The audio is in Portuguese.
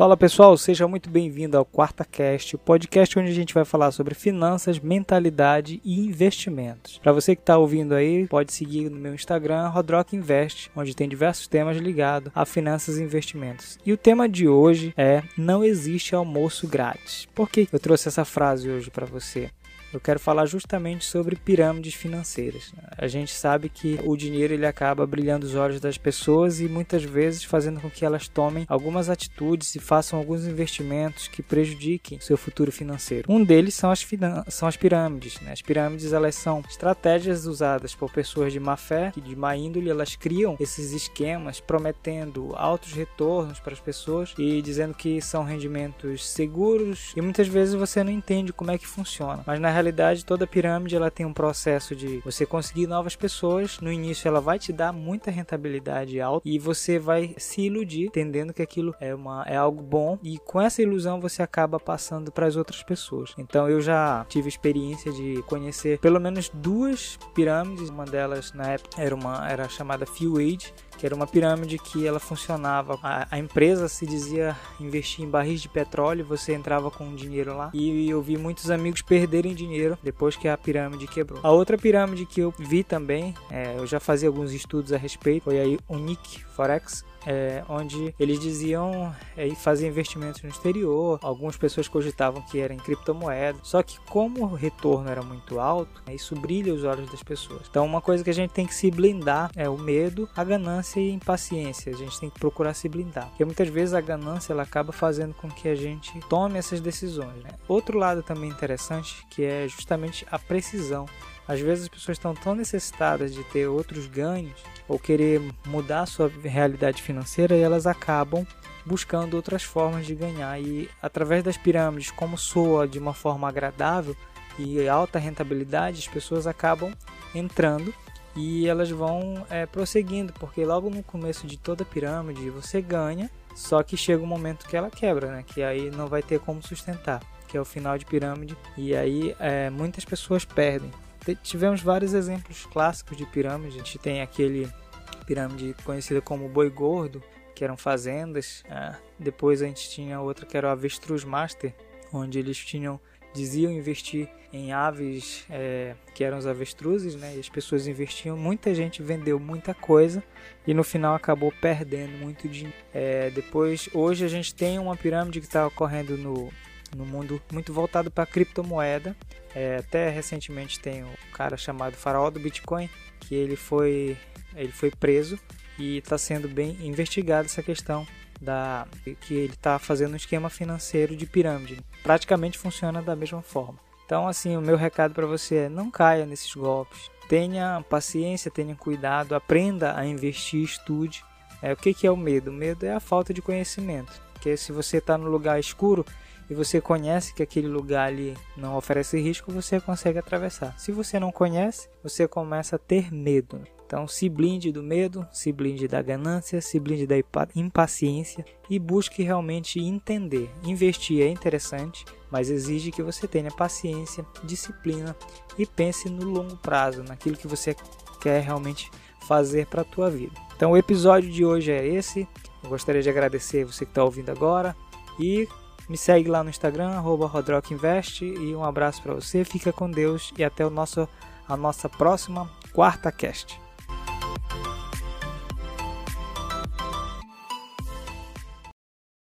Fala pessoal, seja muito bem-vindo ao Quarta Cast, o podcast onde a gente vai falar sobre finanças, mentalidade e investimentos. Para você que está ouvindo aí, pode seguir no meu Instagram, Rodrock Invest, onde tem diversos temas ligados a finanças e investimentos. E o tema de hoje é não existe almoço grátis. Por que eu trouxe essa frase hoje para você? Eu quero falar justamente sobre pirâmides financeiras. A gente sabe que o dinheiro ele acaba brilhando os olhos das pessoas e muitas vezes fazendo com que elas tomem algumas atitudes e façam alguns investimentos que prejudiquem seu futuro financeiro. Um deles são as, são as pirâmides. Né? As pirâmides elas são estratégias usadas por pessoas de má fé, que de má índole, elas criam esses esquemas prometendo altos retornos para as pessoas e dizendo que são rendimentos seguros e muitas vezes você não entende como é que funciona. Mas na realidade, toda pirâmide ela tem um processo de você conseguir novas pessoas. No início, ela vai te dar muita rentabilidade alta e você vai se iludir, entendendo que aquilo é, uma, é algo bom. E com essa ilusão, você acaba passando para as outras pessoas. Então, eu já tive experiência de conhecer pelo menos duas pirâmides. Uma delas, na época, era, uma, era chamada Fuel Age que era uma pirâmide que ela funcionava. A, a, empresa se dizia investir em barris de petróleo, você entrava com dinheiro lá. E eu vi muitos amigos perderem dinheiro depois que a pirâmide quebrou. A outra pirâmide que eu vi também, é, eu já fazia alguns estudos a respeito, foi a Unique Forex, é, onde eles diziam é, fazer investimentos no exterior. Algumas pessoas cogitavam que era em criptomoeda. Só que como o retorno era muito alto, né, isso brilha os olhos das pessoas. Então uma coisa que a gente tem que se blindar é o medo, a ganância e a impaciência. A gente tem que procurar se blindar. Porque muitas vezes a ganância ela acaba fazendo com que a gente tome essas decisões. Né? Outro lado também interessante que é justamente a precisão. Às vezes as pessoas estão tão necessitadas de ter outros ganhos ou querer mudar a sua realidade financeira e elas acabam buscando outras formas de ganhar. E através das pirâmides, como soa de uma forma agradável e alta rentabilidade, as pessoas acabam entrando e elas vão é, prosseguindo, porque logo no começo de toda pirâmide você ganha, só que chega um momento que ela quebra, né? que aí não vai ter como sustentar, que é o final de pirâmide, e aí é, muitas pessoas perdem tivemos vários exemplos clássicos de pirâmide. A gente tem aquele pirâmide conhecida como boi gordo, que eram fazendas. É. Depois a gente tinha outra que era o avestruz master, onde eles tinham diziam investir em aves é, que eram os avestruzes, né? E as pessoas investiam, muita gente vendeu muita coisa e no final acabou perdendo muito dinheiro. É, depois, hoje a gente tem uma pirâmide que está ocorrendo no no mundo muito voltado para criptomoeda. É, até recentemente tem um cara chamado Faraó do Bitcoin que ele foi ele foi preso e está sendo bem investigado essa questão da que ele está fazendo um esquema financeiro de pirâmide. Praticamente funciona da mesma forma. Então, assim, o meu recado para você é não caia nesses golpes. Tenha paciência, tenha cuidado, aprenda a investir, estude. É, o que, que é o medo? O medo é a falta de conhecimento. Porque se você está no lugar escuro, e você conhece que aquele lugar ali não oferece risco, você consegue atravessar. Se você não conhece, você começa a ter medo. Então, se blinde do medo, se blinde da ganância, se blinde da impaciência e busque realmente entender. Investir é interessante, mas exige que você tenha paciência, disciplina e pense no longo prazo, naquilo que você quer realmente fazer para a tua vida. Então, o episódio de hoje é esse. Gostaria de agradecer você que está ouvindo agora e me segue lá no Instagram, RodrockInvest e um abraço para você, fica com Deus e até o nosso, a nossa próxima quarta cast.